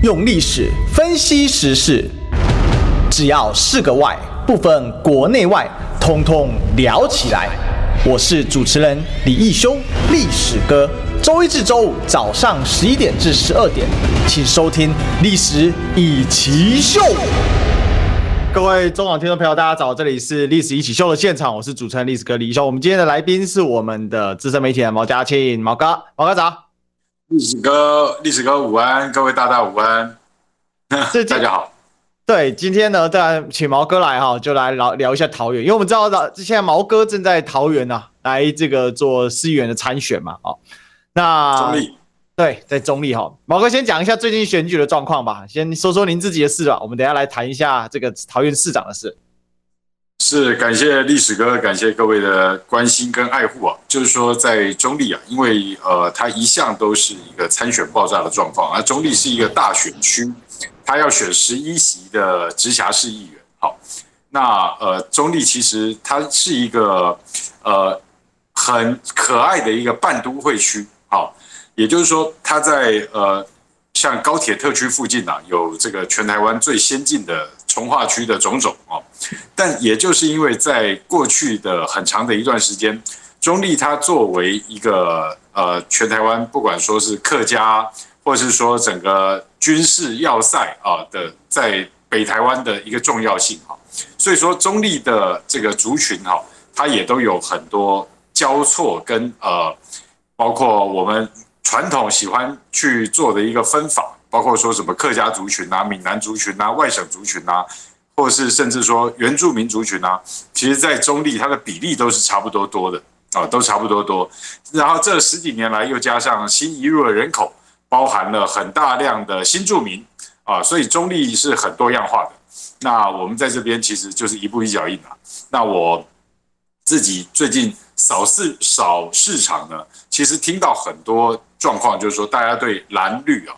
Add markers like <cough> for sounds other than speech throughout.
用历史分析时事，只要是个“外”，不分国内外，通通聊起来。我是主持人李义修，历史哥。周一至周五早上十一点至十二点，请收听《历史一起秀》。各位中广听众朋友，大家早，这里是《历史一起秀》的现场，我是主持人历史哥李义修。我们今天的来宾是我们的资深媒体人毛嘉庆，毛哥，毛哥早。历史哥，历史哥午安，各位大大午安，<laughs> 大家好。对，今天呢，当然请毛哥来哈，就来聊聊一下桃园，因为我们知道的，现在毛哥正在桃园呢、啊，来这个做市议员的参选嘛，哦，那中立，对，在中立哈，毛哥先讲一下最近选举的状况吧，先说说您自己的事吧，我们等一下来谈一下这个桃园市长的事。是感谢历史哥，感谢各位的关心跟爱护啊。就是说，在中坜啊，因为呃，它一向都是一个参选爆炸的状况，而中坜是一个大选区，他要选十一席的直辖市议员。好，那呃，中坜其实它是一个呃很可爱的一个半都会区。好，也就是说，它在呃像高铁特区附近啊，有这个全台湾最先进的。从化区的种种哦，但也就是因为在过去的很长的一段时间，中立它作为一个呃全台湾不管说是客家，或是说整个军事要塞啊的，在北台湾的一个重要性哈，所以说中立的这个族群哈，它也都有很多交错跟呃，包括我们传统喜欢去做的一个分法。包括说什么客家族群啊、闽南族群啊、外省族群啊，或是甚至说原住民族群啊，其实，在中立它的比例都是差不多多的啊，都差不多多。然后这十几年来又加上新移入的人口，包含了很大量的新住民啊，所以中立是很多样化的。那我们在这边其实就是一步一脚印啊。那我自己最近扫市扫市场呢，其实听到很多状况，就是说大家对蓝绿啊。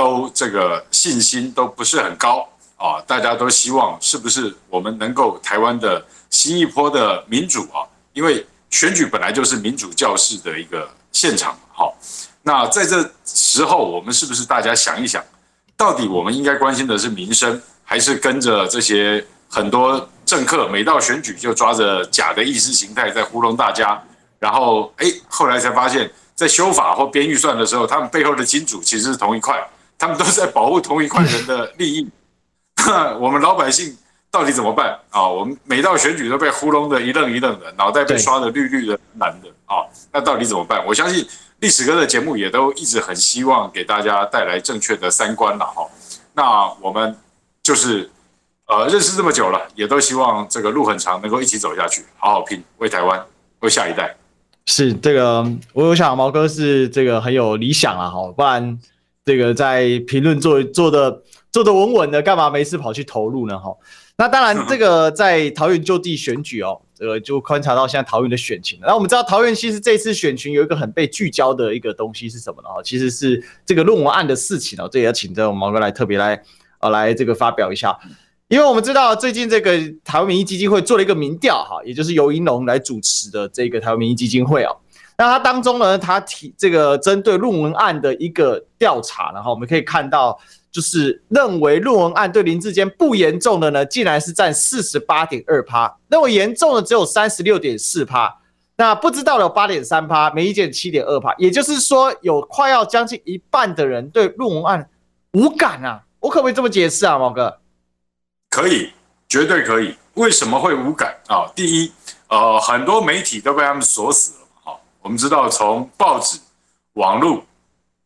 都这个信心都不是很高啊，大家都希望是不是我们能够台湾的新一波的民主啊？因为选举本来就是民主教室的一个现场，好，那在这时候我们是不是大家想一想，到底我们应该关心的是民生，还是跟着这些很多政客每到选举就抓着假的意识形态在糊弄大家，然后哎，后来才发现，在修法或编预算的时候，他们背后的金主其实是同一块。他们都是在保护同一块人的利益，<laughs> 我们老百姓到底怎么办啊？我们每到选举都被糊弄的一愣一愣的，脑袋被刷的绿绿的蓝的啊！那到底怎么办？我相信历史哥的节目也都一直很希望给大家带来正确的三观了哈。那我们就是呃认识这么久了，也都希望这个路很长，能够一起走下去，好好拼，为台湾，为下一代。是这个，我有想毛哥是这个很有理想啊，哈，不然。这个在评论做做的做的稳稳的，干嘛没事跑去投入呢？哈，那当然，这个 <laughs> 在桃园就地选举哦，这个就观察到现在桃园的选情。那我们知道桃园其实这次选群有一个很被聚焦的一个东西是什么呢？哈，其实是这个论文案的事情哦。这也要请这个毛哥来特别来呃来这个发表一下，因为我们知道最近这个台湾民意基金会做了一个民调哈，也就是由银龙来主持的这个台湾民意基金会啊。那他当中呢，他提这个针对论文案的一个调查，然后我们可以看到，就是认为论文案对林志坚不严重的呢，竟然是占四十八点二趴，认为严重的只有三十六点四趴，那不知道的有八点三趴，没意见七点二趴，也就是说有快要将近一半的人对论文案无感啊，我可不可以这么解释啊，毛哥？可以，绝对可以。为什么会无感啊？第一，呃，很多媒体都被他们锁死。我们知道，从报纸、网络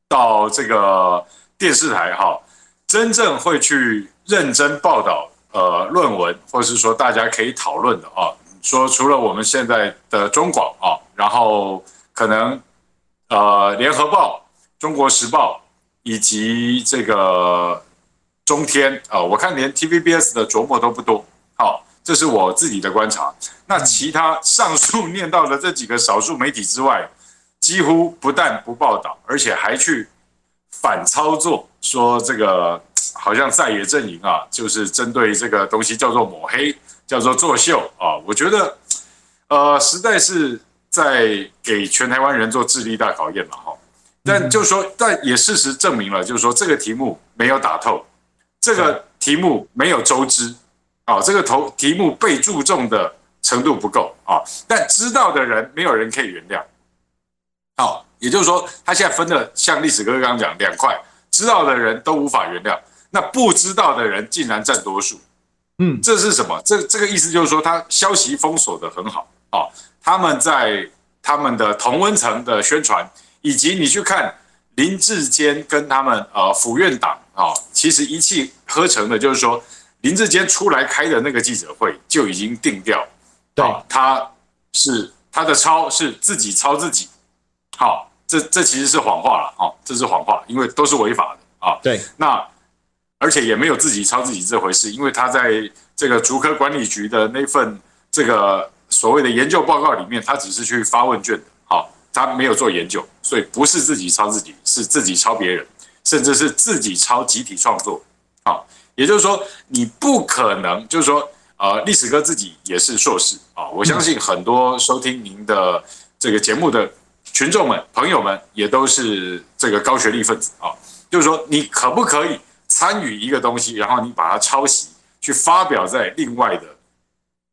到这个电视台，哈，真正会去认真报道呃论文，或是说大家可以讨论的啊，说除了我们现在的中广啊，然后可能呃联合报、中国时报以及这个中天啊，我看连 TVBS 的琢磨都不多，好。这是我自己的观察。那其他上述念到的这几个少数媒体之外，几乎不但不报道，而且还去反操作，说这个好像在野阵营啊，就是针对这个东西叫做抹黑，叫做作秀啊。我觉得，呃，实在是在给全台湾人做智力大考验了哈。但就是说，但也事实证明了，就是说这个题目没有打透，这个题目没有周知，啊，这个头题目被注重的程度不够啊，但知道的人没有人可以原谅，好，也就是说，他现在分了像历史哥刚刚讲两块，知道的人都无法原谅，那不知道的人竟然占多数，嗯，这是什么？这这个意思就是说，他消息封锁的很好啊，他们在他们的同温层的宣传。以及你去看林志坚跟他们呃府院党啊，其实一气呵成的，就是说林志坚出来开的那个记者会就已经定掉，对，他是他的抄是自己抄自己，好，这这其实是谎话了啊，这是谎话，因为都是违法的啊。对，那而且也没有自己抄自己这回事，因为他在这个竹科管理局的那份这个所谓的研究报告里面，他只是去发问卷的。他没有做研究，所以不是自己抄自己，是自己抄别人，甚至是自己抄集体创作。好，也就是说，你不可能，就是说，呃，历史哥自己也是硕士啊。我相信很多收听您的这个节目的群众们、朋友们，也都是这个高学历分子啊。就是说，你可不可以参与一个东西，然后你把它抄袭，去发表在另外的？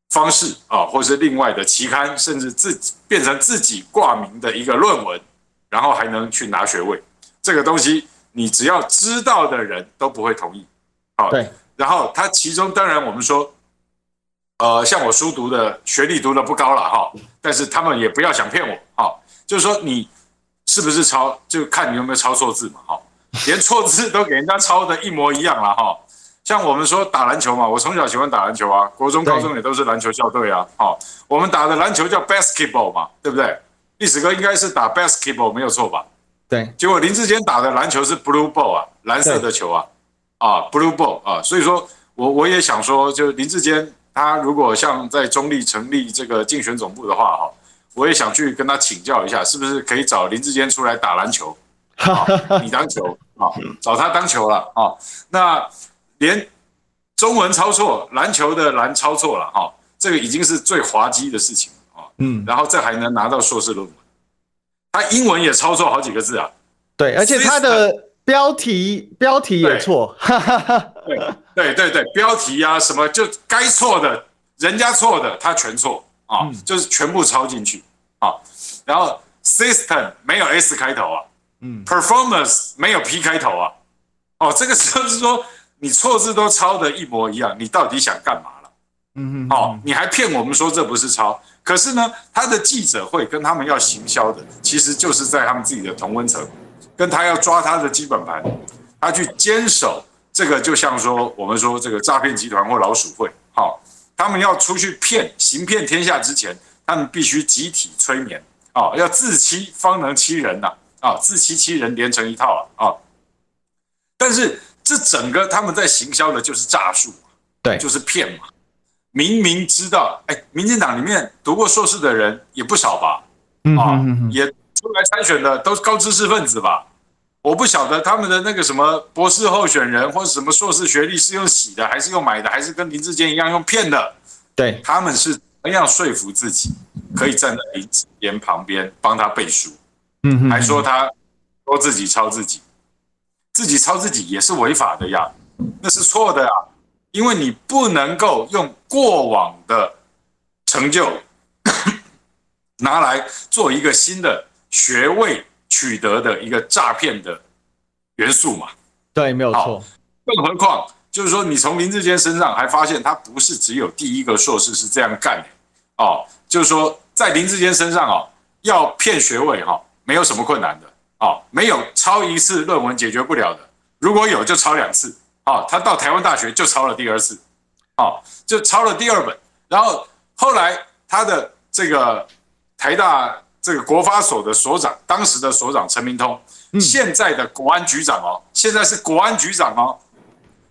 方式啊，或是另外的期刊，甚至自己变成自己挂名的一个论文，然后还能去拿学位，这个东西你只要知道的人都不会同意。好，对。然后他其中当然我们说，呃，像我书读的学历读的不高了哈，但是他们也不要想骗我哈，就是说你是不是抄，就看你有没有抄错字嘛哈，连错字都给人家抄的一模一样了哈。像我们说打篮球嘛，我从小喜欢打篮球啊，国中、高中也都是篮球校队啊。好，我们打的篮球叫 basketball 嘛，对不对？历史哥应该是打 basketball 没有错吧？对。结果林志坚打的篮球是 blue ball 啊，蓝色的球啊，啊 blue ball 啊。所以说我我也想说，就林志坚他如果像在中立成立这个竞选总部的话，哈，我也想去跟他请教一下，是不是可以找林志坚出来打篮球？<laughs> 啊，你当球啊，找他当球了啊，那。连中文抄错，篮球的篮抄错了哈，这个已经是最滑稽的事情啊。嗯，然后这还能拿到硕士论文，他英文也抄错好几个字啊。对，而且他的标题标题也错。对对对对，标题啊什么就该错的，人家错的他全错啊，就是全部抄进去啊。然后 system 没有 s 开头啊，嗯，performance 没有 p 开头啊。哦，这个就是说。你错字都抄的一模一样，你到底想干嘛了？嗯嗯，哦，你还骗我们说这不是抄，可是呢，他的记者会跟他们要行销的，其实就是在他们自己的同温层，跟他要抓他的基本盘，他去坚守这个，就像说我们说这个诈骗集团或老鼠会，好，他们要出去骗，行骗天下之前，他们必须集体催眠，啊，要自欺方能欺人呐，啊，自欺欺人连成一套啊，啊，但是。这整个他们在行销的就是诈术，对，就是骗嘛。明明知道，哎，民进党里面读过硕士的人也不少吧？啊，也出来参选的都是高知识分子吧？我不晓得他们的那个什么博士候选人或者什么硕士学历是用洗的，还是用买的，还是跟林志坚一样用骗的？对，他们是怎样说服自己可以站在林志坚旁边帮他背书？嗯，还说他说自己抄自己。自己抄自己也是违法的呀，那是错的呀，因为你不能够用过往的成就 <coughs> 拿来做一个新的学位取得的一个诈骗的元素嘛。对，没有错。更何况就是说，你从林志坚身上还发现他不是只有第一个硕士是这样干的哦，就是说在林志坚身上哦，要骗学位哈，没有什么困难的。哦，没有抄一次论文解决不了的，如果有就抄两次。哦，他到台湾大学就抄了第二次，哦，就抄了第二本。然后后来他的这个台大这个国发所的所长，当时的所长陈明通，现在的国安局长哦，现在是国安局长哦，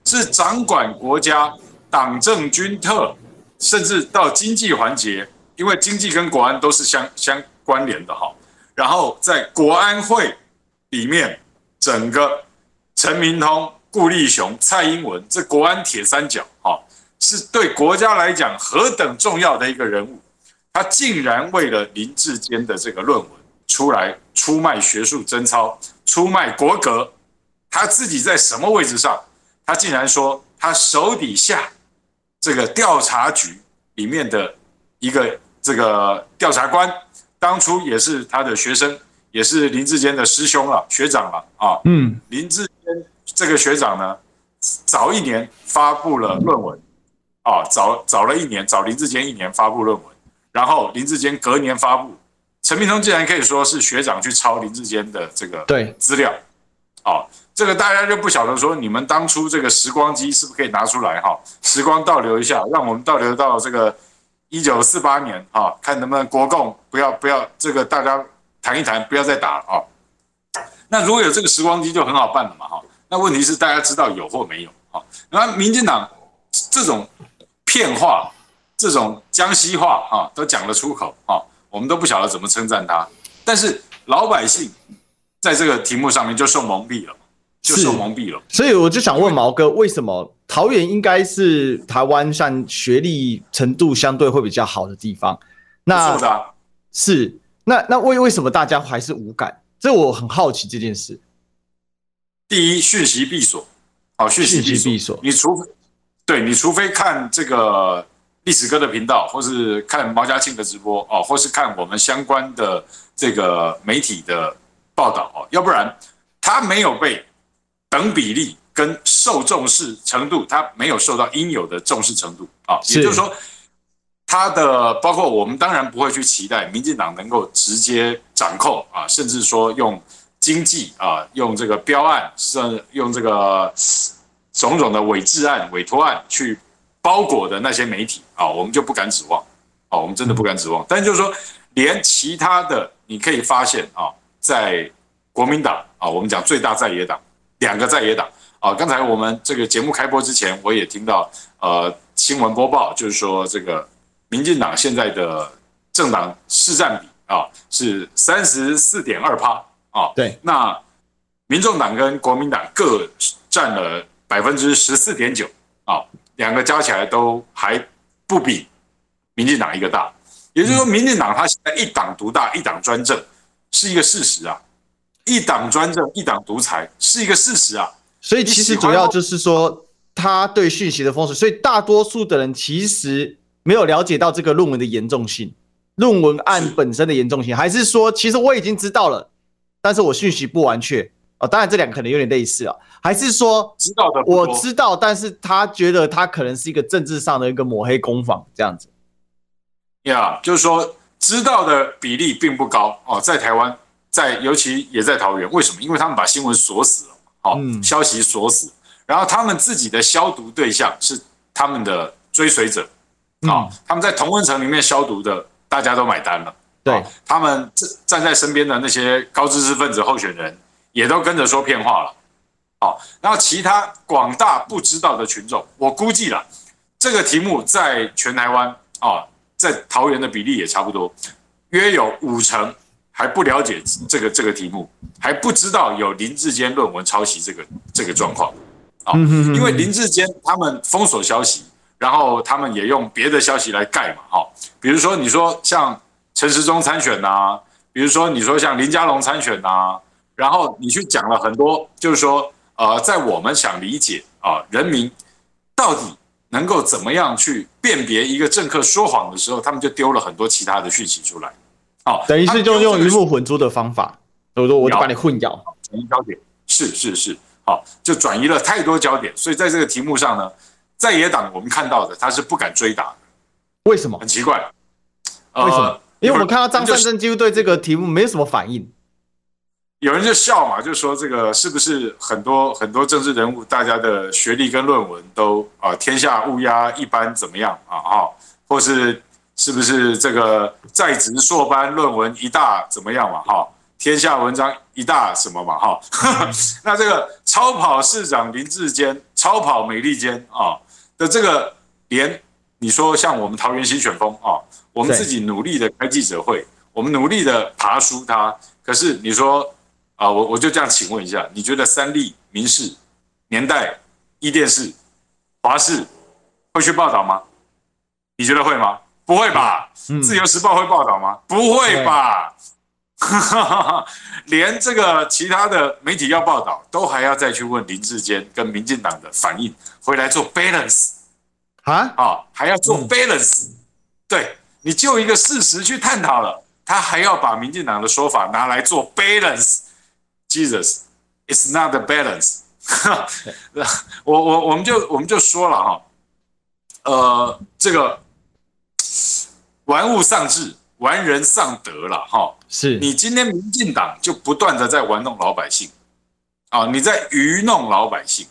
是掌管国家党政军特，甚至到经济环节，因为经济跟国安都是相相关联的哈。然后在国安会里面，整个陈明通、顾立雄、蔡英文这国安铁三角，哈，是对国家来讲何等重要的一个人物，他竟然为了林志坚的这个论文，出来出卖学术贞操、出卖国格，他自己在什么位置上？他竟然说他手底下这个调查局里面的一个这个调查官，当初也是他的学生，也是林志坚的师兄了、学长了啊。嗯，林志坚这个学长呢，早一年发布了论文，啊，早早了一年，早林志坚一年发布论文，然后林志坚隔年发布。陈明通竟然可以说是学长去抄林志坚的这个资料，啊，这个大家就不晓得说你们当初这个时光机是不是可以拿出来哈，时光倒流一下，让我们倒流到这个一九四八年哈，看能不能国共不要不要这个大家谈一谈，不要再打了啊。那如果有这个时光机就很好办了嘛哈。那问题是大家知道有或没有啊？那民进党这种骗话、这种江西话啊，都讲得出口啊。我们都不晓得怎么称赞他，但是老百姓在这个题目上面就受蒙蔽了，就受蒙蔽了。所以我就想问毛哥，为什么桃园应该是台湾上学历程度相对会比较好的地方？那是的，是那那为为什么大家还是无感？这我很好奇这件事。第一，讯息闭锁，好，讯息闭锁，你除非对你除非看这个。历史哥的频道，或是看毛家庆的直播哦，或是看我们相关的这个媒体的报道哦，要不然他没有被等比例跟受重视程度，他没有受到应有的重视程度啊。也就是说，他的包括我们当然不会去期待民进党能够直接掌控啊，甚至说用经济啊，用这个标案，是用这个种种的伪制案、委托案去。包裹的那些媒体啊，我们就不敢指望，啊，我们真的不敢指望。但就是说，连其他的，你可以发现啊，在国民党啊，我们讲最大在野党，两个在野党啊，刚才我们这个节目开播之前，我也听到呃新闻播报，就是说这个民进党现在的政党市占比啊是三十四点二趴啊，对，那民众党跟国民党各占了百分之十四点九啊。两个加起来都还不比民进党一个大，也就是说，民进党它现在一党独大、一党专政是一个事实啊，一党专政、一党独裁是一个事实啊。所以其实主要就是说，他对讯息的封锁，所以大多数的人其实没有了解到这个论文的严重性，论文案本身的严重性，还是说，其实我已经知道了，但是我讯息不完确。哦，当然这两个可能有点类似啊，还是说知道的我知道，但是他觉得他可能是一个政治上的一个抹黑攻防这样子。呀、yeah，就是说知道的比例并不高哦，在台湾，在尤其也在桃园，为什么？因为他们把新闻锁死了，哦，嗯、消息锁死，然后他们自己的消毒对象是他们的追随者，啊、哦嗯，他们在同温层里面消毒的，大家都买单了，对、哦、他们站在身边的那些高知识分子候选人。也都跟着说骗话了，好，然后其他广大不知道的群众，我估计了，这个题目在全台湾啊，在桃园的比例也差不多，约有五成还不了解这个这个题目，还不知道有林志坚论文抄袭这个这个状况，啊，因为林志坚他们封锁消息，然后他们也用别的消息来盖嘛，哈，比如说你说像陈时中参选呐，比如说你说像林佳龙参选呐。然后你去讲了很多，就是说，呃，在我们想理解啊、呃，人民到底能够怎么样去辨别一个政客说谎的时候，他们就丢了很多其他的讯息出来，好、哦，等于是就用鱼目混珠的方法，我说我就把你混淆，转移焦点，是是是，好、哦，就转移了太多焦点，所以在这个题目上呢，在野党我们看到的他是不敢追打的，为什么？很奇怪，为什么？呃、因为我们看到张善政几乎对这个题目没有什么反应。有人就笑嘛，就说这个是不是很多很多政治人物，大家的学历跟论文都啊天下乌鸦一般怎么样啊？哈，或是是不是这个在职硕班论文一大怎么样嘛？哈，天下文章一大什么嘛？哈，<laughs> 那这个超跑市长林志坚，超跑美利坚啊的这个连你说像我们桃园新选风啊，我们自己努力的开记者会，我们努力的爬书他，可是你说。啊，我我就这样请问一下，你觉得三立、民视、年代、一电视、华视会去报道吗？你觉得会吗？不会吧。嗯、自由时报会报道吗？不会吧。<laughs> 连这个其他的媒体要报道，都还要再去问林志坚跟民进党的反应，回来做 balance 啊啊，还要做 balance，、嗯、对，你就一个事实去探讨了，他还要把民进党的说法拿来做 balance，Jesus，it's not the balance，<laughs> 我我我们就我们就说了哈，呃，这个玩物丧志。玩人丧德了哈，是你今天民进党就不断的在玩弄老百姓，啊，你在愚弄老百姓，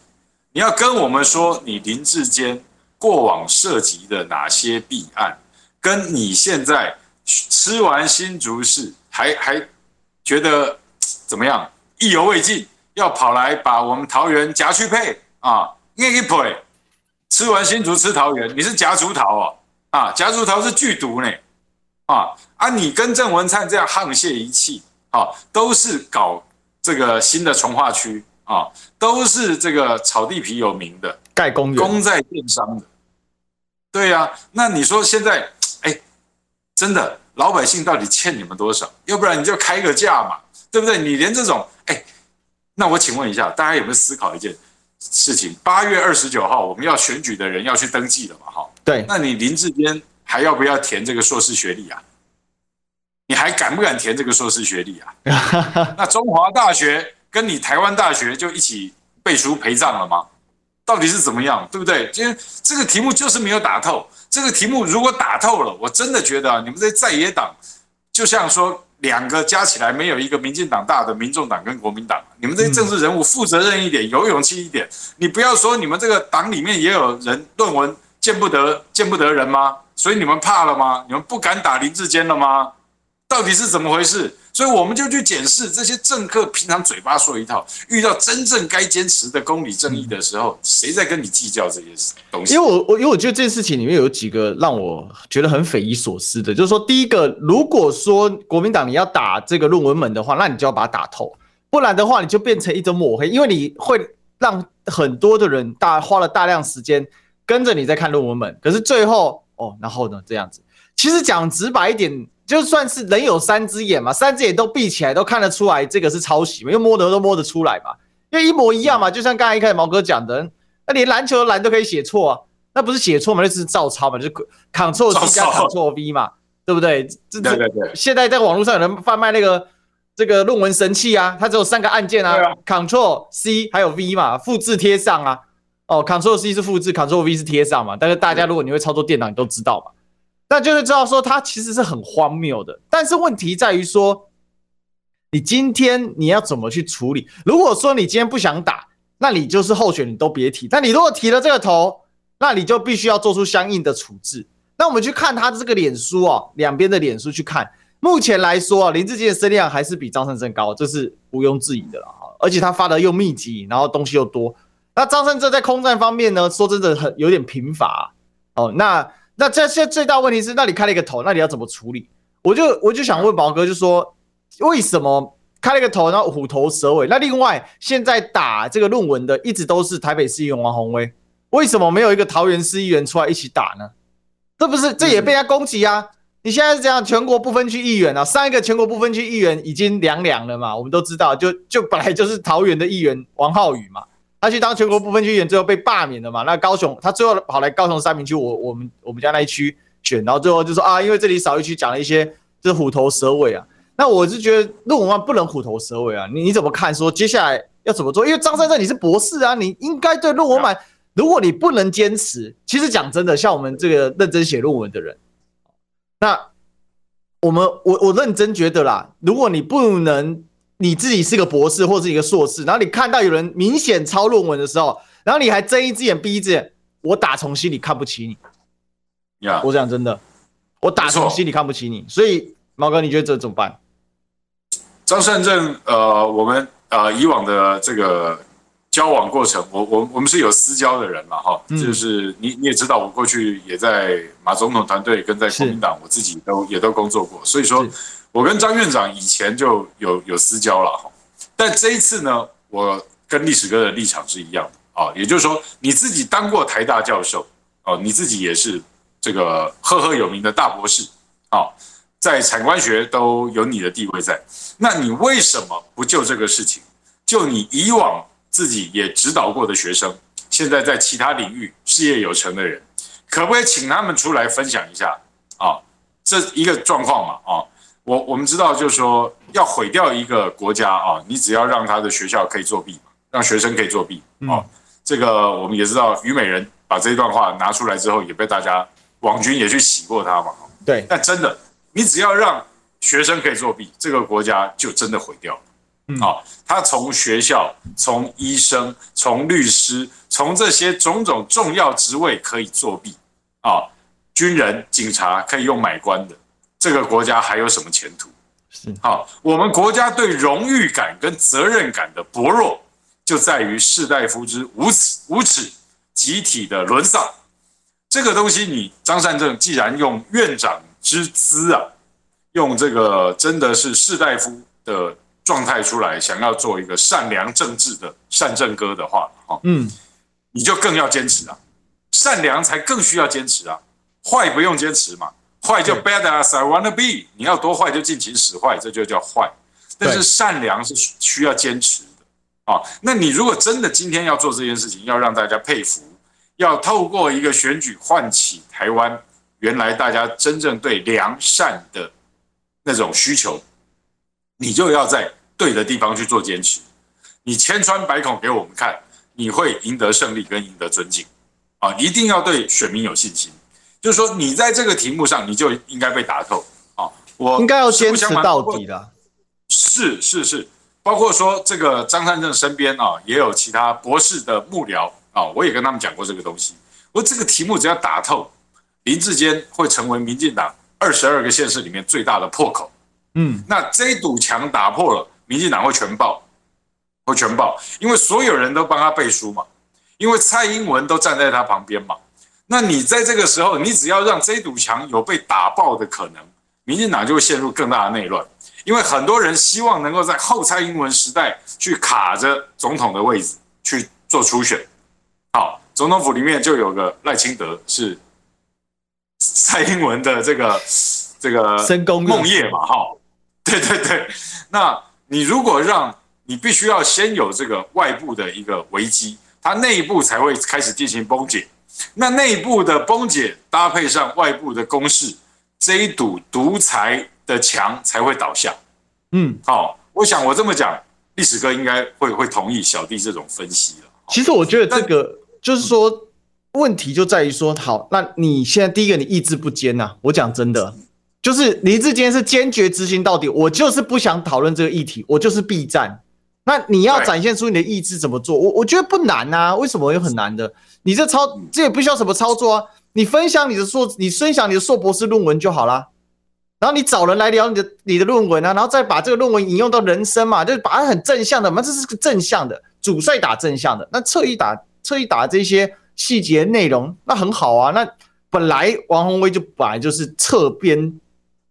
你要跟我们说你林志坚过往涉及的哪些弊案，跟你现在吃完新竹市还还觉得怎么样意犹未尽，要跑来把我们桃园夹去配啊，一配，吃完新竹吃桃园，你是夹竹桃哦，啊，夹竹桃是剧毒呢。啊啊！你跟郑文灿这样沆瀣一气，啊，都是搞这个新的从化区啊，都是这个炒地皮有名的，盖公园，功在电商的。对呀、啊，那你说现在，哎，真的老百姓到底欠你们多少？要不然你就开个价嘛，对不对？你连这种，哎，那我请问一下，大家有没有思考一件事情？八月二十九号我们要选举的人要去登记了嘛？哈，对，那你林志坚。还要不要填这个硕士学历啊？你还敢不敢填这个硕士学历啊？<laughs> 那中华大学跟你台湾大学就一起背书陪葬了吗？到底是怎么样，对不对？今天这个题目就是没有打透。这个题目如果打透了，我真的觉得啊，你们这在野党就像说两个加起来没有一个民进党大的民众党跟国民党。你们这些政治人物负责任一点，有勇气一点。你不要说你们这个党里面也有人论文见不得见不得人吗？所以你们怕了吗？你们不敢打林志坚了吗？到底是怎么回事？所以我们就去检视这些政客平常嘴巴说一套，遇到真正该坚持的公理正义的时候，谁在跟你计较这些东西？因为我我因为我觉得这件事情里面有几个让我觉得很匪夷所思的，就是说，第一个，如果说国民党你要打这个论文门的话，那你就要把它打透，不然的话你就变成一种抹黑，因为你会让很多的人大花了大量时间跟着你在看论文门，可是最后。哦，然后呢？这样子，其实讲直白一点，就算是人有三只眼嘛，三只眼都闭起来都看得出来这个是抄袭嘛，因为摸得都摸得出来嘛，因为一模一样嘛。就像刚才一开始毛哥讲的，那连篮球的篮都可以写错啊，那不是写错嘛，那是照抄嘛，就是 Ctrl C 加 Ctrl V 嘛，对不对？这这现在在网络上有人贩卖那个这个论文神器啊，它只有三个按键啊，Ctrl C 还有 V 嘛，复制贴上啊。哦，Ctrl C 是复制，Ctrl V 是贴上嘛。但是大家如果你会操作电脑，你都知道嘛。那就是知道说它其实是很荒谬的。但是问题在于说，你今天你要怎么去处理？如果说你今天不想打，那你就是候选你都别提。但你如果提了这个头，那你就必须要做出相应的处置。那我们去看他的这个脸书哦，两边的脸书去看，目前来说啊，林志坚的声量还是比张胜正高，这是毋庸置疑的了哈。而且他发的又密集，然后东西又多。那张善政在空战方面呢？说真的很有点贫乏哦。那那这现最大问题是，那你开了一个头，那你要怎么处理？我就我就想问毛哥，就说为什么开了一个头，然后虎头蛇尾？那另外现在打这个论文的一直都是台北市议员王鸿薇，为什么没有一个桃园市议员出来一起打呢？这不是这也被人家攻击啊？你现在是这样，全国不分区议员啊，上一个全国不分区议员已经凉凉了嘛？我们都知道，就就本来就是桃园的议员王浩宇嘛。他去当全国不分区议员，最后被罢免了嘛？那高雄，他最后跑来高雄三民区，我我们我们家那一区选，然后最后就说啊，因为这里少一区，讲了一些就是虎头蛇尾啊。那我是觉得论文案不能虎头蛇尾啊。你你怎么看？说接下来要怎么做？因为张善政你是博士啊，你应该对论文案，如果你不能坚持，其实讲真的，像我们这个认真写论文的人，那我们我我认真觉得啦，如果你不能。你自己是个博士或是一个硕士，然后你看到有人明显抄论文的时候，然后你还睁一只眼闭一只眼，我打从心里看不起你。呀，我讲真的，我打从心里看不起你。所以毛哥，你觉得这怎么办？张善政，呃，我们呃以往的这个交往过程，我我我们是有私交的人嘛，哈，就是你你也知道，我过去也在马总统团队跟在国民党，我自己都也都工作过，所以说。我跟张院长以前就有有私交了哈，但这一次呢，我跟历史哥的立场是一样的啊，也就是说你自己当过台大教授哦，你自己也是这个赫赫有名的大博士啊，在产官学都有你的地位在，那你为什么不就这个事情？就你以往自己也指导过的学生，现在在其他领域事业有成的人，可不可以请他们出来分享一下啊？这一个状况嘛啊，我我们知道就是说要毁掉一个国家啊，你只要让他的学校可以作弊，让学生可以作弊啊，这个我们也知道，虞美人把这一段话拿出来之后，也被大家网军也去洗过他嘛。对，但真的。你只要让学生可以作弊，这个国家就真的毁掉了。嗯，好，他从学校、从医生、从律师、从这些种种重要职位可以作弊啊，军人、警察可以用买官的，这个国家还有什么前途？是，好，我们国家对荣誉感跟责任感的薄弱，就在于士大夫之无耻、无耻，集体的沦丧。这个东西，你张善政既然用院长。之资啊，用这个真的是士大夫的状态出来，想要做一个善良政治的善政哥的话，哈，嗯，你就更要坚持啊，善良才更需要坚持啊，坏不用坚持嘛，坏就 bad as I wanna be，你要多坏就尽情使坏，这就叫坏，但是善良是需要坚持的啊，那你如果真的今天要做这件事情，要让大家佩服，要透过一个选举唤起台湾。原来大家真正对良善的那种需求，你就要在对的地方去做坚持。你千疮百孔给我们看，你会赢得胜利跟赢得尊敬啊！一定要对选民有信心。就是说，你在这个题目上，你就应该被打透啊！我应该要坚持到底的。是是是，包括说这个张善政身边啊，也有其他博士的幕僚啊，我也跟他们讲过这个东西。我这个题目只要打透。林志坚会成为民进党二十二个县市里面最大的破口，嗯，那这一堵墙打破了，民进党会全爆，会全爆，因为所有人都帮他背书嘛，因为蔡英文都站在他旁边嘛，那你在这个时候，你只要让这堵墙有被打爆的可能，民进党就会陷入更大的内乱，因为很多人希望能够在后蔡英文时代去卡着总统的位置去做初选，好，总统府里面就有个赖清德是。蔡英文的这个这个梦夜嘛，哈，对对对。那你如果让你必须要先有这个外部的一个危机，它内部才会开始进行崩解。那内部的崩解搭配上外部的攻势，这一堵独裁的墙才会倒下。嗯，好，我想我这么讲，历史哥应该会会同意小弟这种分析了。其实我觉得这个就是说。问题就在于说，好，那你现在第一个，你意志不坚呐、啊。我讲真的，就是林志坚是坚决执行到底，我就是不想讨论这个议题，我就是避战。那你要展现出你的意志怎么做？我我觉得不难啊，为什么有很难的？你这操这也不需要什么操作啊，你分享你的硕，你分享你的硕博士论文就好啦。然后你找人来聊你的你的论文啊，然后再把这个论文引用到人生嘛，就是把它很正向的嘛，这是个正向的，主帅打正向的，那侧翼打侧翼打这些。细节内容那很好啊，那本来王宏威就本来就是侧边，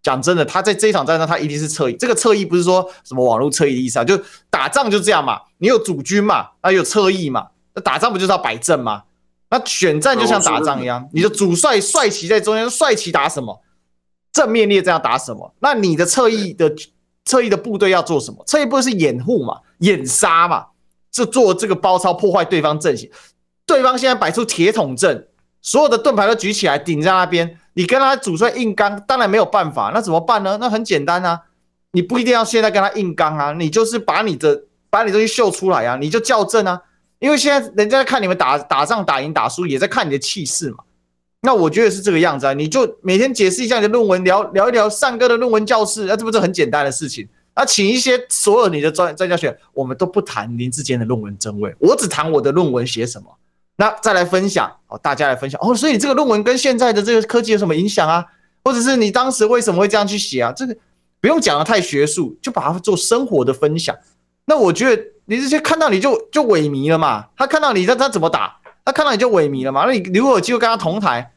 讲真的，他在这一场战争他一定是侧翼。这个侧翼不是说什么网络侧翼的意思啊，就打仗就这样嘛，你有主军嘛，那有侧翼嘛，那打仗不就是要摆阵吗？那选战就像打仗一样，你的主帅帅旗在中间，帅旗打什么？正面列阵要打什么？那你的侧翼的侧翼的部队要做什么？侧翼部队是掩护嘛，掩杀嘛，就做这个包抄破坏对方阵型。对方现在摆出铁桶阵，所有的盾牌都举起来顶在那边，你跟他主帅硬刚，当然没有办法。那怎么办呢？那很简单啊，你不一定要现在跟他硬刚啊，你就是把你的把你东西秀出来啊，你就校正啊。因为现在人家在看你们打打仗打赢打输，也在看你的气势嘛。那我觉得是这个样子啊，你就每天解释一下你的论文，聊聊一聊善哥的论文教室，那这不是很简单的事情？那请一些所有你的专专家学，我们都不谈林智坚的论文真伪，我只谈我的论文写什么。那再来分享，哦，大家来分享哦。所以这个论文跟现在的这个科技有什么影响啊？或者是你当时为什么会这样去写啊？这个不用讲的太学术，就把它做生活的分享。那我觉得你这些看到你就就萎靡了嘛。他看到你，他他怎么打？他看到你就萎靡了嘛。那你如果有机会跟他同台，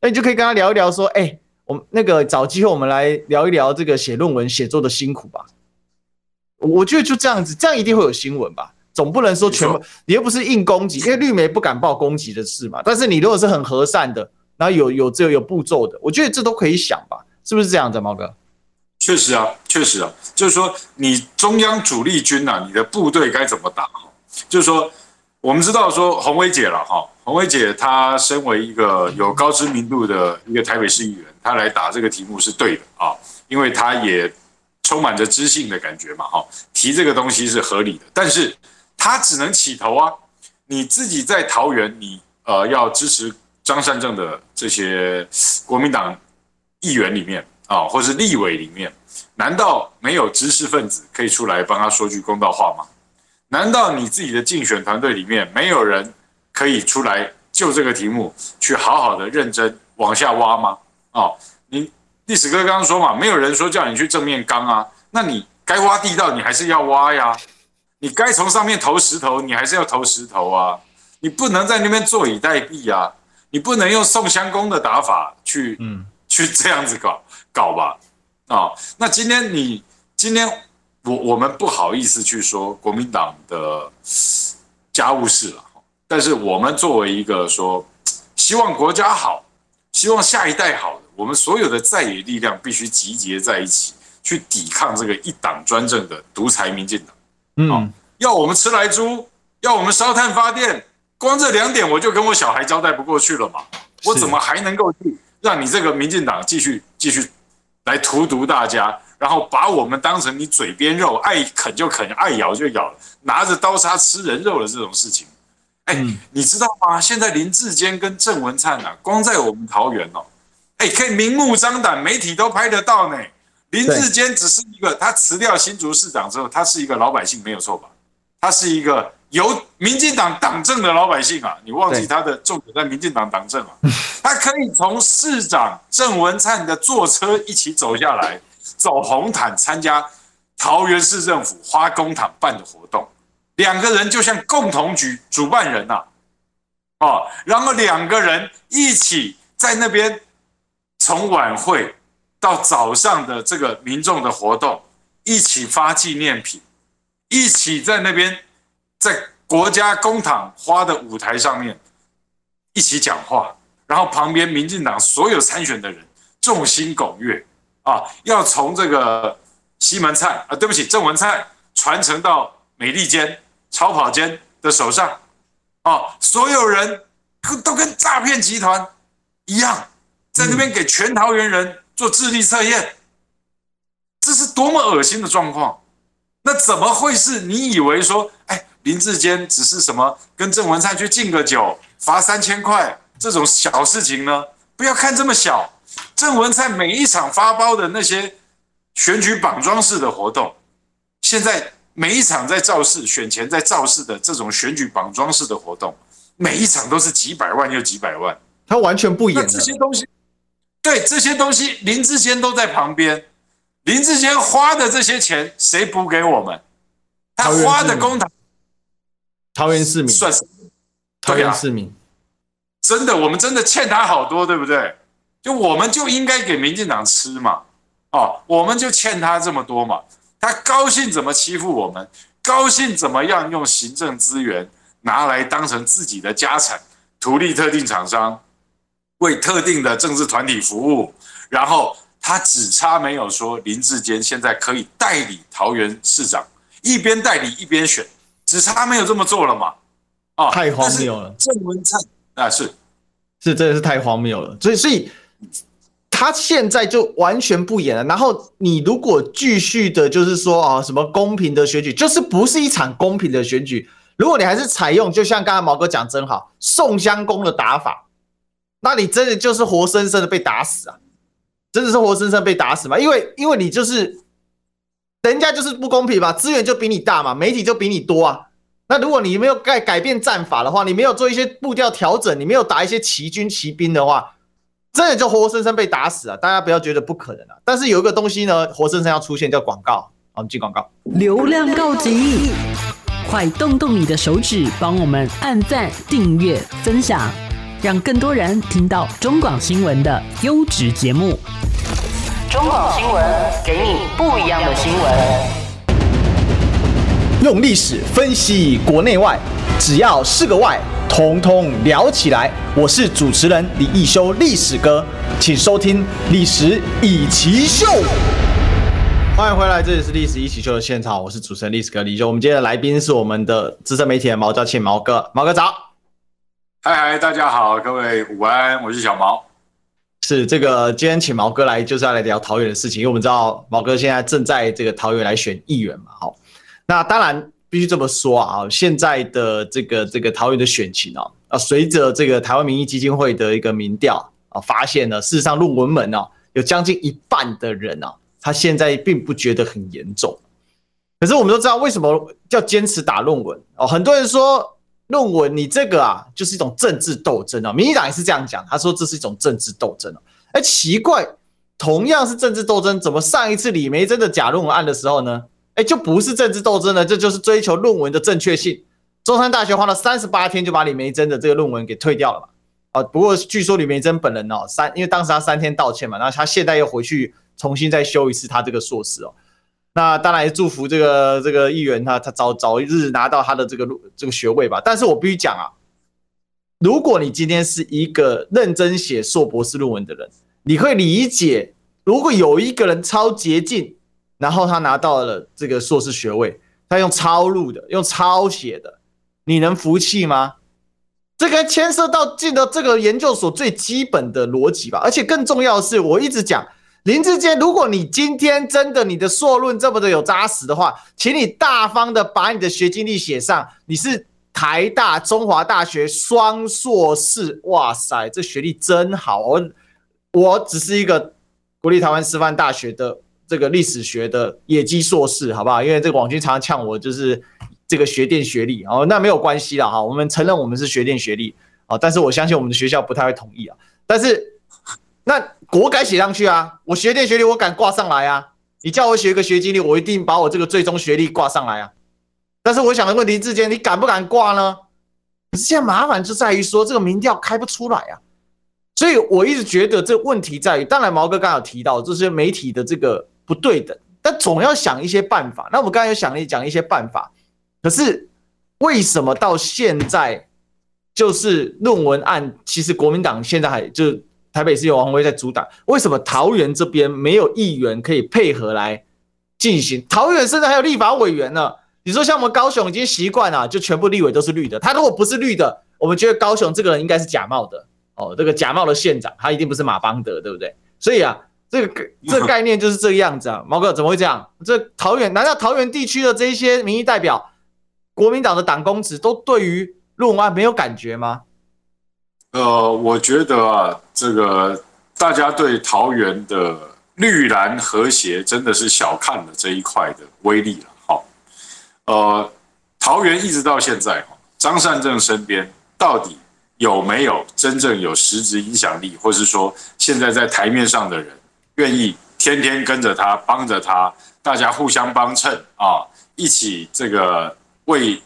那你就可以跟他聊一聊，说，哎，我们那个找机会我们来聊一聊这个写论文写作的辛苦吧。我觉得就这样子，这样一定会有新闻吧。总不能说全部，你又不是硬攻击，因为绿媒不敢报攻击的事嘛。但是你如果是很和善的，然后有有这有步骤的，我觉得这都可以想吧，是不是这样子，毛哥？确实啊，确实啊，就是说你中央主力军啊，你的部队该怎么打？就是说，我们知道说红薇姐了哈，红薇姐她身为一个有高知名度的一个台北市议员，她来打这个题目是对的啊，因为她也充满着知性的感觉嘛哈，提这个东西是合理的，但是他只能起头啊，你自己在桃园，你呃要支持张善政的这些国民党议员里面啊，或是立委里面，难道没有知识分子可以出来帮他说句公道话吗？难道你自己的竞选团队里面没有人可以出来就这个题目去好好的认真往下挖吗？哦，你历史哥刚刚说嘛，没有人说叫你去正面刚啊，那你该挖地道你还是要挖呀，你该从上面投石头你还是要投石头啊，你不能在那边坐以待毙啊，你不能用宋襄公的打法去嗯去这样子搞搞吧，啊、哦，那今天你今天。我我们不好意思去说国民党的家务事了，但是我们作为一个说希望国家好，希望下一代好的，我们所有的在野力量必须集结在一起，去抵抗这个一党专政的独裁民进党。嗯，要我们吃来猪，要我们烧炭发电，光这两点我就跟我小孩交代不过去了嘛，我怎么还能够去让你这个民进党继续继续来荼毒大家？然后把我们当成你嘴边肉，爱啃就啃，爱咬就咬，拿着刀叉吃人肉的这种事情，哎，你知道吗？现在林志坚跟郑文灿啊，光在我们桃园哦，哎，可以明目张胆，媒体都拍得到呢。林志坚只是一个，他辞掉新竹市长之后，他是一个老百姓，没有错吧？他是一个由民进党党政的老百姓啊，你忘记他的重点在民进党党政啊？他可以从市长郑文灿的坐车一起走下来。走红毯参加桃园市政府花公堂办的活动，两个人就像共同局主办人呐，哦，然后两个人一起在那边从晚会到早上的这个民众的活动，一起发纪念品，一起在那边在国家公堂花的舞台上面一起讲话，然后旁边民进党所有参选的人众星拱月。啊，要从这个西门菜啊，对不起，郑文灿传承到美利坚、超跑间的手上，啊，所有人都跟诈骗集团一样，在那边给全桃园人做智力测验，这是多么恶心的状况！那怎么会是你以为说，哎，林志坚只是什么跟郑文灿去敬个酒，罚三千块这种小事情呢？不要看这么小。郑文灿每一场发包的那些选举绑桩式的活动，现在每一场在造势选前在造势的这种选举绑桩式的活动，每一场都是几百万又几百万，他完全不演。那这些东西，对这些东西，林志坚都在旁边。林志坚花的这些钱，谁补给我们？他花的公帑，桃园市民算什么？桃园市民，真的，我们真的欠他好多，对不对？就我们就应该给民进党吃嘛，哦，我们就欠他这么多嘛，他高兴怎么欺负我们，高兴怎么样用行政资源拿来当成自己的家产，图利特定厂商，为特定的政治团体服务，然后他只差没有说林志坚现在可以代理桃园市长，一边代理一边选，只差没有这么做了嘛，啊，太荒谬了，郑文灿啊，是是真的是太荒谬了，所以所以。他现在就完全不演了。然后你如果继续的，就是说啊，什么公平的选举，就是不是一场公平的选举。如果你还是采用，就像刚才毛哥讲真好，宋襄公的打法，那你真的就是活生生的被打死啊！真的是活生生被打死嘛？因为因为你就是人家就是不公平嘛，资源就比你大嘛，媒体就比你多啊。那如果你没有改改变战法的话，你没有做一些步调调整，你没有打一些奇军奇兵的话。真的就活生生被打死啊！大家不要觉得不可能啊！但是有一个东西呢，活生生要出现叫广告。我们进广告。流量告急，快动动你的手指，帮我们按赞、订阅、分享，让更多人听到中广新闻的优质节目。中广新闻给你不一样的新闻。用历史分析国内外，只要是个“外”，统统聊起来。我是主持人李易修，历史哥，请收听《历史易起 SHOW》。欢迎回来，这里是历史一起秀的现场，我是主持人历史哥李修。我们今天的来宾是我们的资深媒体人毛家庆毛哥，毛哥早。嗨嗨，大家好，各位午安，我是小毛。是这个，今天请毛哥来就是要来聊桃园的事情，因为我们知道毛哥现在正在这个桃园来选议员嘛。好，那当然必须这么说啊，现在的这个这个桃园的选情啊，啊，随着这个台湾民意基金会的一个民调啊，发现呢，事实上论文门啊，有将近一半的人啊。他现在并不觉得很严重，可是我们都知道为什么要坚持打论文哦。很多人说论文你这个啊就是一种政治斗争啊，民进党也是这样讲，他说这是一种政治斗争哦。哎，奇怪，同样是政治斗争，怎么上一次李梅珍的假论文案的时候呢？哎，就不是政治斗争了，这就是追求论文的正确性。中山大学花了三十八天就把李梅珍的这个论文给退掉了。啊，不过据说李梅珍本人哦三，因为当时他三天道歉嘛，然后他现在又回去。重新再修一次他这个硕士哦，那当然祝福这个这个议员他他早早一日拿到他的这个这个学位吧。但是我必须讲啊，如果你今天是一个认真写硕博士论文的人，你会理解，如果有一个人抄捷径，然后他拿到了这个硕士学位，他用抄录的，用抄写的，你能服气吗？这个牵涉到进到这个研究所最基本的逻辑吧。而且更重要的是，我一直讲。林志坚，如果你今天真的你的硕论这么的有扎实的话，请你大方的把你的学经历写上，你是台大、中华大学双硕士，哇塞，这学历真好。我我只是一个国立台湾师范大学的这个历史学的野鸡硕士，好不好？因为这个网军常常呛我，就是这个学电学历哦，那没有关系了哈，我们承认我们是学电学历啊，但是我相信我们的学校不太会同意啊，但是。那我敢写上去啊！我学电学历，我敢挂上来啊！你叫我写一个学经历，我一定把我这个最终学历挂上来啊！但是我想的问题之间，你敢不敢挂呢？可是现在麻烦就在于说，这个民调开不出来啊！所以我一直觉得这问题在于，当然毛哥刚刚有提到，就是媒体的这个不对等，但总要想一些办法。那我们刚才有想了讲一些办法，可是为什么到现在就是论文案，其实国民党现在还就。台北市有王鸿薇在主挡，为什么桃园这边没有议员可以配合来进行？桃园甚至还有立法委员呢。你说像我们高雄已经习惯了，就全部立委都是绿的。他如果不是绿的，我们觉得高雄这个人应该是假冒的哦。这个假冒的县长，他一定不是马邦德，对不对？所以啊，这个这个概念就是这个样子啊。毛哥怎么会这样？这桃园难道桃园地区的这些民意代表，国民党的党公职都对于论文案没有感觉吗？呃，我觉得啊，这个大家对桃园的绿蓝和谐真的是小看了这一块的威力了。好，呃，桃园一直到现在，张善政身边到底有没有真正有实质影响力，或是说现在在台面上的人愿意天天跟着他，帮着他，大家互相帮衬啊，一起这个为。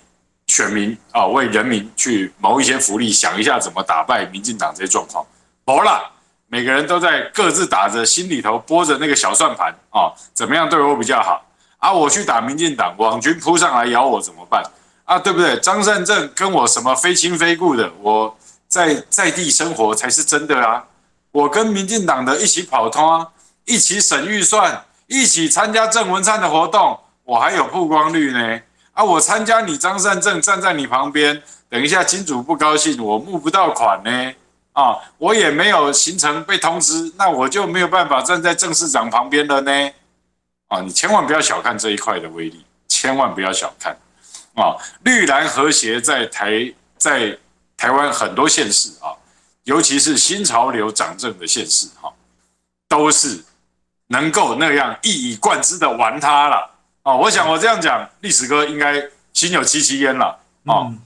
选民啊，为人民去谋一些福利，想一下怎么打败民进党这些状况。好了，每个人都在各自打着心里头拨着那个小算盘啊，怎么样对我比较好啊？我去打民进党，网军扑上来咬我怎么办啊？对不对？张善政跟我什么非亲非故的，我在在地生活才是真的啊！我跟民进党的一起跑通啊，一起审预算，一起参加郑文灿的活动，我还有曝光率呢。啊！我参加你张善政站在你旁边，等一下金主不高兴，我募不到款呢。啊，我也没有行程被通知，那我就没有办法站在郑市长旁边了呢。啊，你千万不要小看这一块的威力，千万不要小看。啊，绿蓝和谐在台在台湾很多县市啊，尤其是新潮流掌政的县市哈，都是能够那样一以贯之的玩它了。哦，我想我这样讲，历史哥应该心有戚戚焉了。哦，嗯、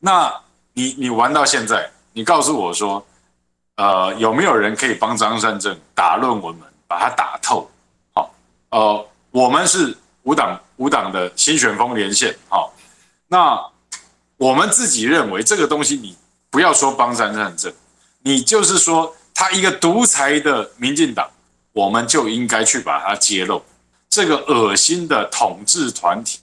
那你你玩到现在，你告诉我说，呃，有没有人可以帮张善政打论文门，把它打透？好、哦，呃，我们是无党无党的新选风连线。好、哦，那我们自己认为这个东西，你不要说帮张善政，你就是说他一个独裁的民进党，我们就应该去把它揭露。这个恶心的统治团体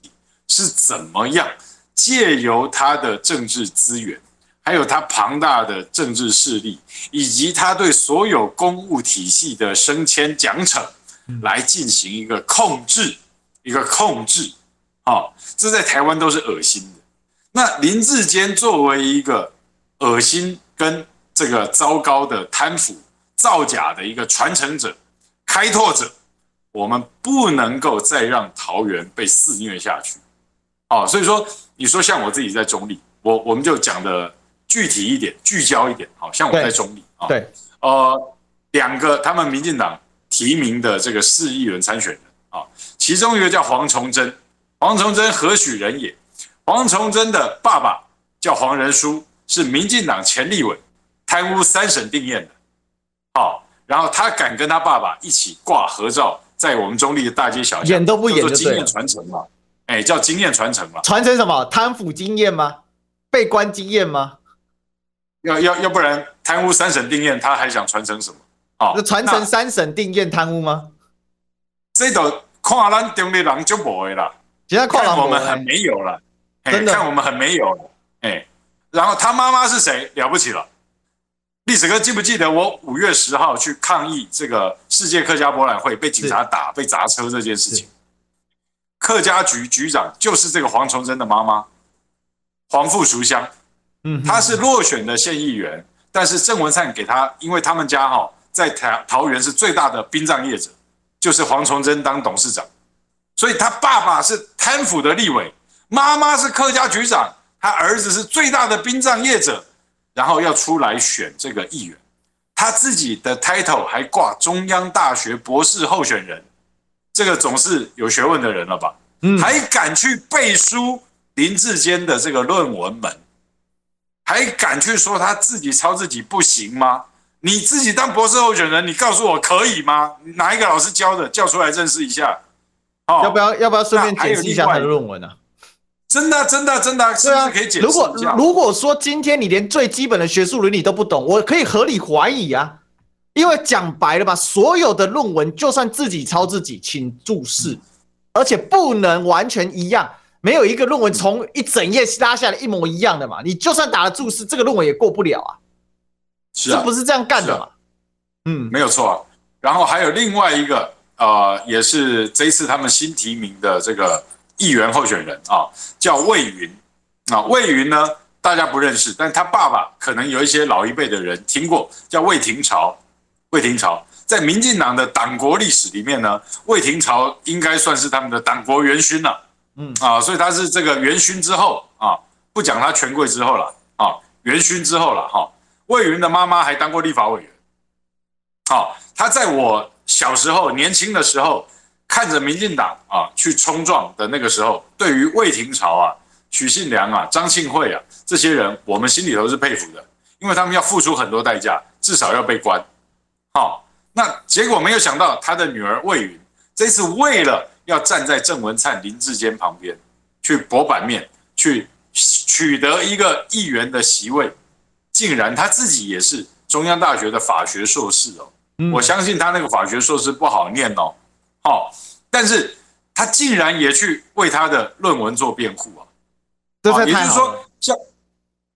是怎么样借由他的政治资源，还有他庞大的政治势力，以及他对所有公务体系的升迁奖惩，来进行一个控制，一个控制，好，这在台湾都是恶心的。那林志坚作为一个恶心跟这个糟糕的贪腐、造假的一个传承者、开拓者，我们不能够再让桃园被肆虐下去。哦，所以说，你说像我自己在中立，我我们就讲的具体一点、聚焦一点。好像我在中立啊，对，呃，两个他们民进党提名的这个市议员参选人啊，其中一个叫黄崇祯，黄崇祯何许人也？黄崇祯的爸爸叫黄仁书，是民进党前立委，贪污三审定谳的。好，然后他敢跟他爸爸一起挂合照，在我们中立的大街小巷，演都不演就经验传承嘛？哎，叫经验传承嘛？传承什么？贪腐经验吗？被关经验吗？要要要不然贪污三审定谳，他还想传承什么？啊，那传承三审定谳贪污吗？这都跨咱中立人就无的啦，现在看我们很没有了。真的看我们很没有了，哎，然后他妈妈是谁？了不起了，历史哥记不记得我五月十号去抗议这个世界客家博览会被警察打、被砸车这件事情？客家局局长就是这个黄崇祯的妈妈，黄富淑香，嗯，他是落选的县议员，但是郑文灿给他，因为他们家哈在桃桃园是最大的殡葬业者，就是黄崇祯当董事长，所以他爸爸是贪腐的立委。妈妈是客家局长，他儿子是最大的殡葬业者，然后要出来选这个议员，他自己的 title 还挂中央大学博士候选人，这个总是有学问的人了吧？嗯，还敢去背书林志坚的这个论文门，还敢去说他自己抄自己不行吗？你自己当博士候选人，你告诉我可以吗？哪一个老师教的？叫出来认识一下。哦，要不要要不要顺便解释一下他的论文呢？真的，真的，真的，是不是可以解释？如果如果说今天你连最基本的学术伦理都不懂，我可以合理怀疑啊。因为讲白了吧，所有的论文就算自己抄自己，请注释，而且不能完全一样，没有一个论文从一整页拉下来一模一样的嘛。你就算打了注释，这个论文也过不了啊。是啊，这不是这样干的嘛？嗯，没有错啊。然后还有另外一个，呃，也是这一次他们新提名的这个。议员候选人啊，叫魏云啊，魏云呢，大家不认识，但他爸爸可能有一些老一辈的人听过，叫魏廷朝。魏廷朝在民进党的党国历史里面呢，魏廷朝应该算是他们的党国元勋了，嗯啊，所以他是这个元勋之后啊，不讲他权贵之后了啊，元勋之后了哈。魏云的妈妈还当过立法委员，好，他在我小时候年轻的时候。看着民进党啊去冲撞的那个时候，对于魏廷朝啊、许信良啊、张庆惠啊这些人，我们心里头是佩服的，因为他们要付出很多代价，至少要被关。好，那结果没有想到，他的女儿魏云这次为了要站在郑文灿、林志坚旁边去搏版面，去取得一个议员的席位，竟然他自己也是中央大学的法学硕士哦。我相信他那个法学硕士不好念哦。好。但是他竟然也去为他的论文做辩护啊！这太太好了。像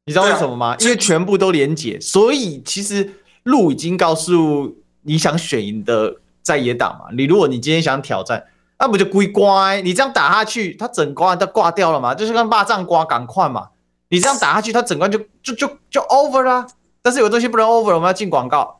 你知道为什么吗？因为全部都连结，所以其实路已经告诉你想选赢的在野党嘛。你如果你今天想挑战，那不就归乖？你这样打下去，他整关都挂掉了嘛？就是跟霸占瓜赶快嘛！你这样打下去，他整关就就就就 over 啦。但是有东西不能 over，我们要进广告。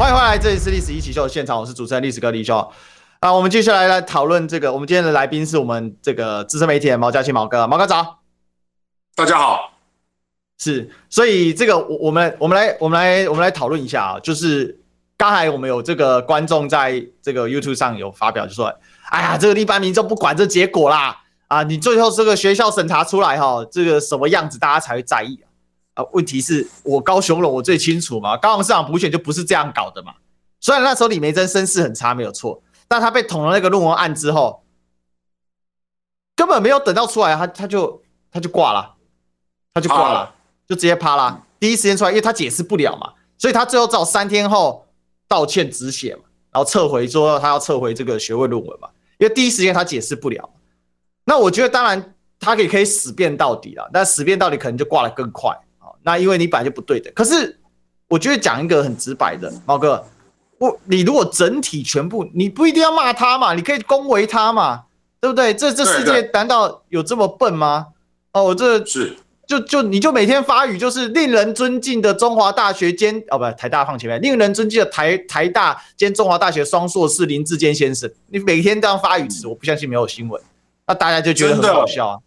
欢迎回来，这里是历史一起秀的现场，我是主持人历史哥李修啊。我们接下来来讨论这个，我们今天的来宾是我们这个资深媒体人毛嘉庆毛哥，毛哥早，大家好，是，所以这个我我们我们来我们来我们来讨论一下啊，就是刚才我们有这个观众在这个 YouTube 上有发表，就说，哎呀，这个一般民众不管这结果啦，啊，你最后这个学校审查出来哈，这个什么样子大家才会在意啊？啊，问题是我高雄人，我最清楚嘛。高雄市长补选就不是这样搞的嘛。虽然那时候李梅珍身世很差，没有错，但他被捅了那个论文案之后，根本没有等到出来，他他就他就挂了，他就挂了，就直接趴了。第一时间出来，因为他解释不了嘛，所以他最后只好三天后道歉止血嘛，然后撤回说他要撤回这个学位论文嘛，因为第一时间他解释不了。那我觉得当然他可以可以死辩到底了，但死辩到底可能就挂得更快啊。那因为你本来就不对的，可是。我觉得讲一个很直白的，毛哥，我你如果整体全部，你不一定要骂他嘛，你可以恭维他嘛，对不对？这这世界难道有这么笨吗？哦，我这是就就你就每天发语就是令人尊敬的中华大学兼哦不台大放前面，令人尊敬的台台大兼中华大学双硕士林志坚先生，你每天这样发语词，我不相信没有新闻，那大家就觉得很好笑啊，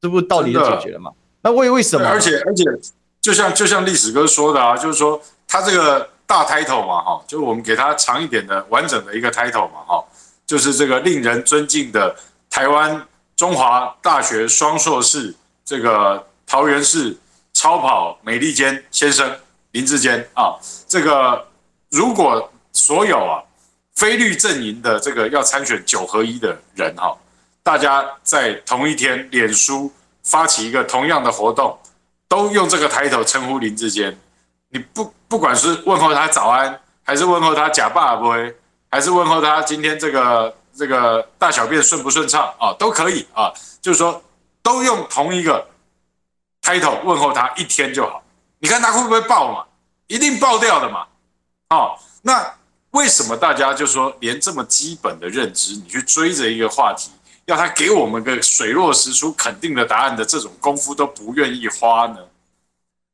这不道理就解决了吗？那为为什么？而且而且。就像就像历史哥说的啊，就是说他这个大 title 嘛，哈，就是我们给他长一点的完整的一个 title 嘛，哈，就是这个令人尊敬的台湾中华大学双硕士，这个桃园市超跑美利坚先生林志坚啊，这个如果所有啊非绿阵营的这个要参选九合一的人哈，大家在同一天脸书发起一个同样的活动。都用这个抬头称呼林志坚，你不不管是问候他早安，还是问候他假爸不会，还是问候他今天这个这个大小便顺不顺畅啊，都可以啊，就是说都用同一个抬头问候他一天就好。你看他会不会爆嘛？一定爆掉的嘛。哦，那为什么大家就说连这么基本的认知，你去追着一个话题？要他给我们个水落石出肯定的答案的这种功夫都不愿意花呢？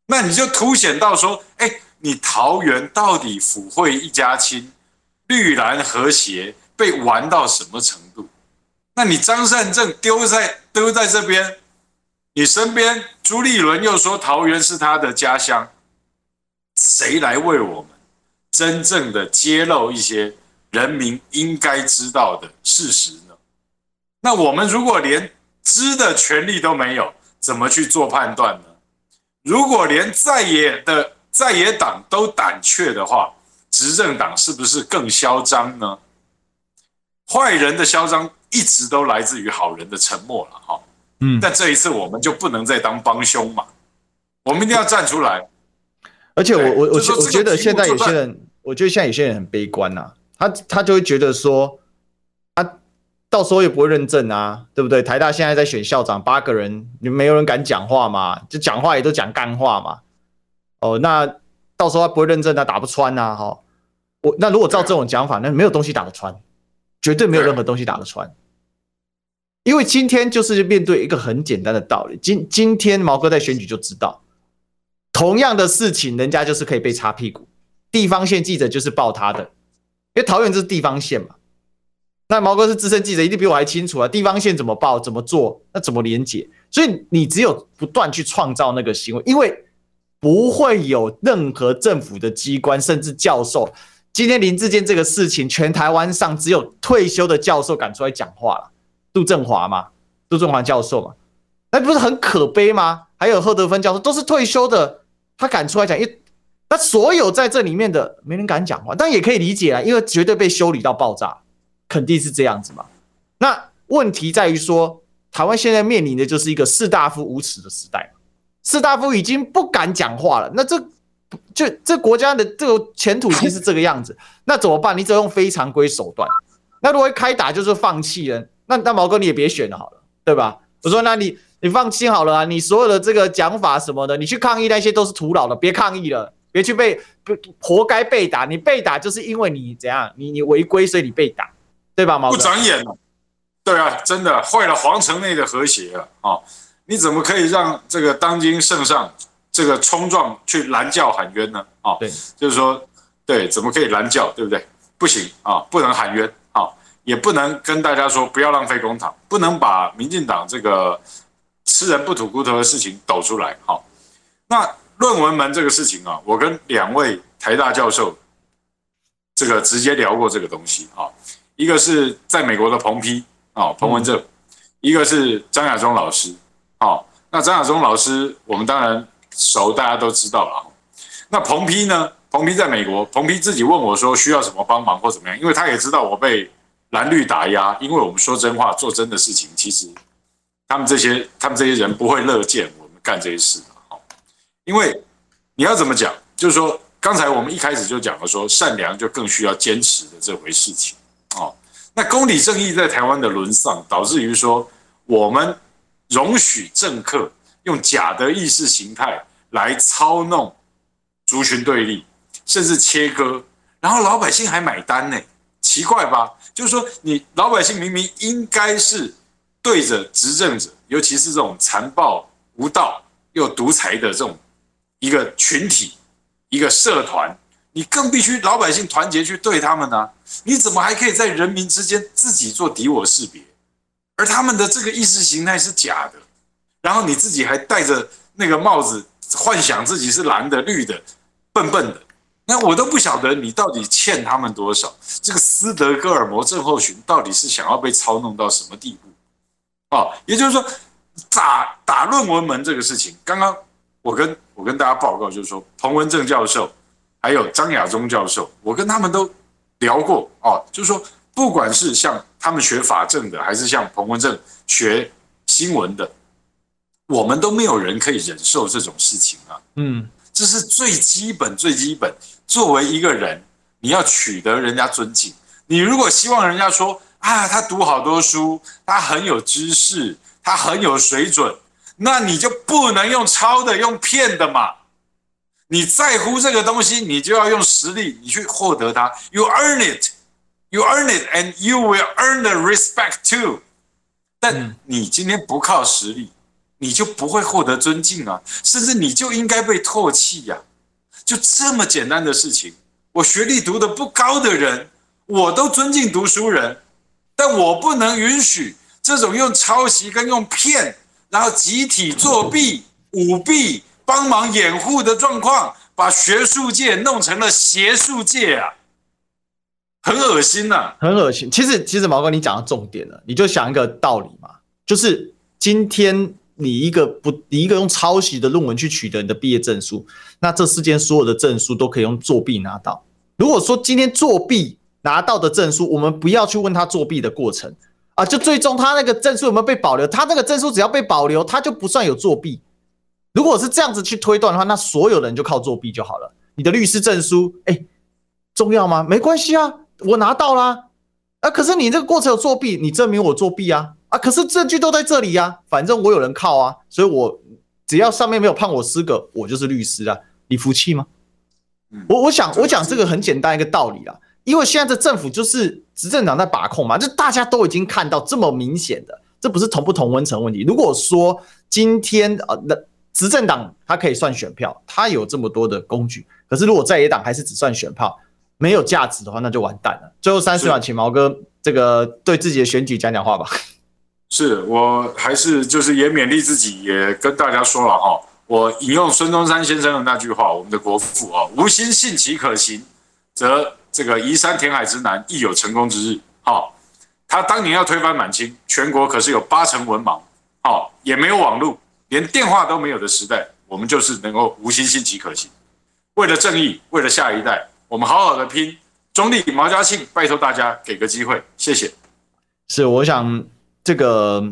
那你就凸显到说，哎，你桃园到底抚惠一家亲，绿蓝和谐被玩到什么程度？那你张善政丢在丢在这边，你身边朱立伦又说桃园是他的家乡，谁来为我们真正的揭露一些人民应该知道的事实？那我们如果连知的权利都没有，怎么去做判断呢？如果连在野的在野党都胆怯的话，执政党是不是更嚣张呢？坏人的嚣张一直都来自于好人的沉默了，哈。嗯，但这一次我们就不能再当帮凶嘛，我们一定要站出来。而且我我我我觉得现在有些人，我觉得现在有些人很悲观呐，他他就会觉得说。到时候也不会认证啊，对不对？台大现在在选校长，八个人，你没有人敢讲话嘛？就讲话也都讲干话嘛。哦，那到时候他不会认证，他打不穿呐，哈。我那如果照这种讲法，那没有东西打得穿，绝对没有任何东西打得穿。因为今天就是面对一个很简单的道理，今今天毛哥在选举就知道，同样的事情，人家就是可以被擦屁股，地方线记者就是报他的，因为桃园这是地方线嘛。那毛哥是资深记者，一定比我还清楚啊！地方线怎么报、怎么做，那怎么连结？所以你只有不断去创造那个新闻，因为不会有任何政府的机关，甚至教授。今天林志坚这个事情，全台湾上只有退休的教授敢出来讲话了，杜正华嘛，杜正华教授嘛，那不是很可悲吗？还有贺德芬教授都是退休的，他敢出来讲，因那所有在这里面的没人敢讲话，但也可以理解啊，因为绝对被修理到爆炸。肯定是这样子嘛？那问题在于说，台湾现在面临的就是一个士大夫无耻的时代，士大夫已经不敢讲话了。那这就这国家的这个前途已经是这个样子，<laughs> 那怎么办？你只有用非常规手段。那如果一开打就是放弃了，那那毛哥你也别选了好了，对吧？我说那你你放弃好了啊，你所有的这个讲法什么的，你去抗议那些都是徒劳的，别抗议了，别去被活该被打。你被打就是因为你怎样，你你违规，所以你被打。对吧？毛不长眼了，对啊，真的坏了皇城内的和谐了啊！你怎么可以让这个当今圣上这个冲撞去拦轿喊冤呢？啊，对，就是说，对，怎么可以拦轿？对不对？不行啊，不能喊冤啊，也不能跟大家说不要浪费公帑，不能把民进党这个吃人不吐骨头的事情抖出来。好，那论文门这个事情啊，我跟两位台大教授这个直接聊过这个东西啊。一个是在美国的彭批啊，彭文正；嗯、一个是张亚中老师，哦，那张亚中老师我们当然熟，大家都知道了。那彭批呢？彭批在美国，彭批自己问我说需要什么帮忙或怎么样，因为他也知道我被蓝绿打压，因为我们说真话、做真的事情，其实他们这些他们这些人不会乐见我们干这些事的。好，因为你要怎么讲，就是说刚才我们一开始就讲了，说善良就更需要坚持的这回事情。哦，那公理正义在台湾的沦丧，导致于说我们容许政客用假的意识形态来操弄族群对立，甚至切割，然后老百姓还买单呢，奇怪吧？就是说，你老百姓明明应该是对着执政者，尤其是这种残暴无道又独裁的这种一个群体、一个社团，你更必须老百姓团结去对他们呢？你怎么还可以在人民之间自己做敌我识别？而他们的这个意识形态是假的，然后你自己还戴着那个帽子，幻想自己是蓝的、绿的，笨笨的。那我都不晓得你到底欠他们多少。这个斯德哥尔摩症候群到底是想要被操弄到什么地步？哦，也就是说，打打论文门这个事情，刚刚我跟我跟大家报告，就是说彭文正教授还有张亚中教授，我跟他们都聊过哦，就是说，不管是像他们学法政的，还是像彭文正学新闻的，我们都没有人可以忍受这种事情啊。嗯。这是最基本、最基本。作为一个人，你要取得人家尊敬。你如果希望人家说啊，他读好多书，他很有知识，他很有水准，那你就不能用抄的、用骗的嘛。你在乎这个东西，你就要用实力，你去获得它。You earn it, you earn it, and you will earn the respect too。但你今天不靠实力。你就不会获得尊敬啊，甚至你就应该被唾弃呀！就这么简单的事情，我学历读得不高的人，我都尊敬读书人，但我不能允许这种用抄袭跟用骗，然后集体作弊、舞弊、帮忙掩护的状况，把学术界弄成了邪术界啊！很恶心呐，很恶心。其实，其实毛哥你讲到重点了，你就想一个道理嘛，就是今天。你一个不，你一个用抄袭的论文去取得你的毕业证书，那这世间所有的证书都可以用作弊拿到。如果说今天作弊拿到的证书，我们不要去问他作弊的过程啊，就最终他那个证书有没有被保留？他那个证书只要被保留，他就不算有作弊。如果是这样子去推断的话，那所有人就靠作弊就好了。你的律师证书，哎，重要吗？没关系啊，我拿到啦。啊，可是你这个过程有作弊，你证明我作弊啊。啊！可是证据都在这里呀、啊，反正我有人靠啊，所以我只要上面没有判我失格，我就是律师啊。你服气吗？我我想我讲这个很简单一个道理啦，因为现在的政府就是执政党在把控嘛，就大家都已经看到这么明显的，这不是同不同温层问题。如果说今天啊那执政党它可以算选票，它有这么多的工具，可是如果在野党还是只算选票，没有价值的话，那就完蛋了。最后三十秒，请毛哥这个对自己的选举讲讲话吧。<laughs> 是，我还是就是也勉励自己，也跟大家说了哈，我引用孙中山先生的那句话，我们的国父啊，无心信其可行，则这个移山填海之难亦有成功之日。好，他当年要推翻满清，全国可是有八成文盲，好，也没有网络，连电话都没有的时代，我们就是能够无心信其可行，为了正义，为了下一代，我们好好的拼。中坜毛家庆，拜托大家给个机会，谢谢。是，我想。这个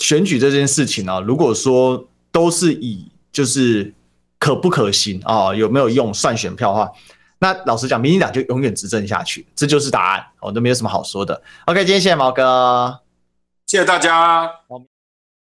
选举这件事情呢、啊，如果说都是以就是可不可行啊，有没有用算选票的话，那老实讲，民进党就永远执政下去，这就是答案，我都没有什么好说的。OK，今天谢谢毛哥，谢谢大家。